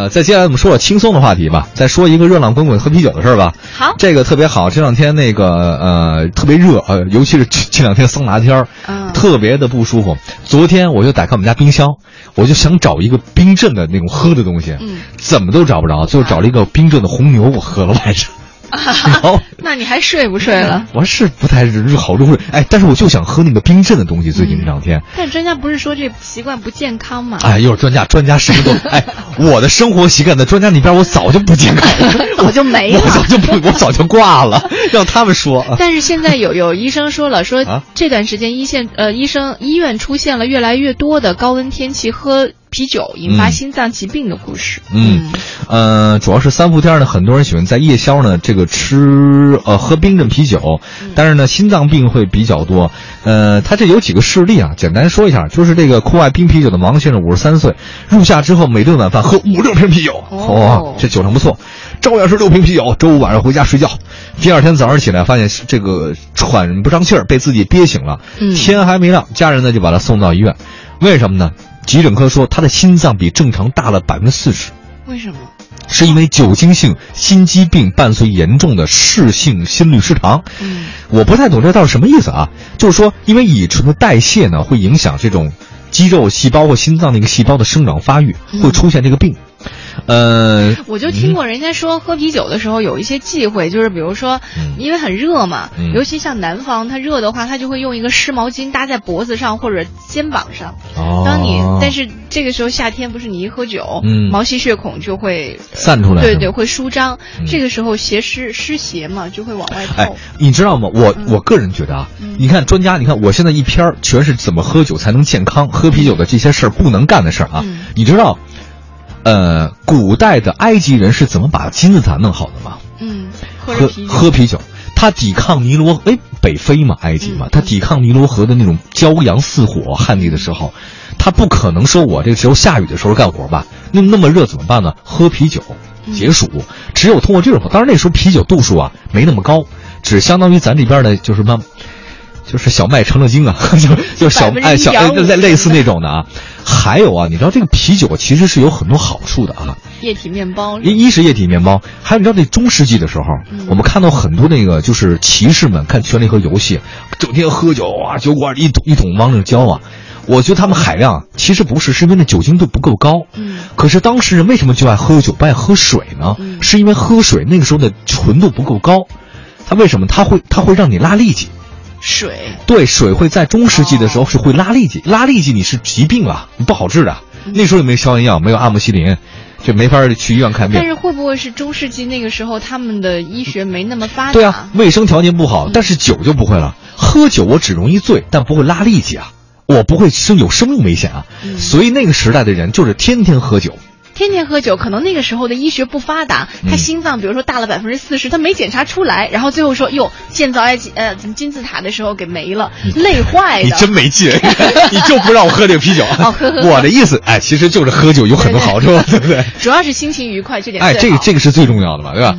呃，再接下来我们说说轻松的话题吧，再说一个热浪滚滚喝啤酒的事儿吧。好，这个特别好。这两天那个呃特别热，呃，尤其是这这两天桑拿天儿，嗯特别的不舒服。昨天我就打开我们家冰箱，我就想找一个冰镇的那种喝的东西，嗯，怎么都找不着，最后找了一个冰镇的红牛，我喝了晚上。然后 那你还睡不睡了？我是不太入好入睡，哎，但是我就想喝那个冰镇的东西。最近这两天，但专家不是说这习惯不健康吗？哎，又是专家，专家什么都 哎，我的生活习惯在专家那边，我早就不健康了，早就没了。我早就不，我早就挂了，让他们说。啊但是现在有有医生说了，说啊？这段时间一线呃医生医院出现了越来越多的高温天气喝啤酒引发嗯。心脏疾病的故事。嗯，呃，主要是三伏天呢，很多人喜欢在夜宵呢，这个吃呃喝冰镇啤酒，但是呢，心脏病会比较多。呃，他这有几个事例啊，简单说一下，就是这个酷爱冰啤酒的王先生，五十三岁，入夏之后每顿晚饭喝五六瓶啤酒，哦哇、这酒量不错，照样是六瓶啤酒，周五晚上回家睡觉，第二天早上起来发现这个喘不上气儿，被自己憋醒了，嗯天还没亮，家人呢就把他送到医院，为什么呢？急诊科说他的心脏比正常大了百分之四十。为什么？是因为酒精性心肌病伴随严重的室性心律失常。嗯，我不太懂这到底什么意思啊？就是说，因为乙醇的代谢呢，会影响这种肌肉细胞或心脏那个细胞的生长发育，嗯会出现这个病。呃，我就听过人家说喝啤酒的时候有一些忌讳，就是比如说嗯，因为很热嘛，嗯尤其像南方，它热的话，它就会用一个湿毛巾搭在脖子上或者肩膀上。哦，当你但是这个时候夏天不是你一喝酒，嗯毛细血孔就会散出来对对，会舒张。嗯这个时候邪湿湿邪嘛，就会往外哎透。，你知道吗？我嗯我个人觉得啊，嗯你看专家，你看我现在一篇全是怎么喝酒才能健康，喝啤酒的这些事儿不能干的事儿啊。嗯你知道，呃，古代的埃及人是怎么把金字塔弄好的吗？嗯，喝喝啤酒，他抵抗尼罗，哎，北非嘛，埃及嘛嗯，他抵抗尼罗河的那种骄阳似火旱地的时候，他不可能说我这个时候下雨的时候干活吧？那那么热怎么办呢？喝啤酒嗯解暑，只有通过这种，当然那时候啤酒度数啊没那么高，只相当于咱这边的就是什么。就是小麦成了精啊，就就小100%哎小哎类类似那种的啊，还有啊，你知道这个啤酒其实是有很多好处的啊，液体面包。一一是液体面包，还有你知道那中世纪的时候，嗯我们看到很多那个就是骑士们看权力和游戏，整天喝酒啊，酒馆一桶一桶往里浇啊。我觉得他们海量其实不是，是因为那酒精度不够高。嗯可是当时人为什么就爱喝酒，不爱喝水呢？嗯是因为喝水那个时候的纯度不够高。它为什么？它会它会让你拉痢疾。水，对，水会在中世纪的时候哦是会拉痢疾，拉痢疾你是疾病啊，你不好治的。嗯那时候也没消炎药，没有阿莫西林，就没法去医院看病但。是会不会是中世纪那个时候他们的医学没那么发达？对啊，卫生条件不好嗯，但是酒就不会了。喝酒我只容易醉，但不会拉痢疾啊，我不会生有生命危险啊。嗯所以那个时代的人就是天天喝酒。天天喝酒，可能那个时候的医学不发达，他嗯心脏比如说大了百分之四十，他没检查出来，然后最后说哟，建造埃及呃金字塔的时候给没了，累坏的。你真没劲，你就不让我喝这个啤酒。哦喝喝喝我的意思，哎，其实就是喝酒有很多好处，对不对？主要是心情愉快，这点哎，这个这个是最重要的嘛，对吧？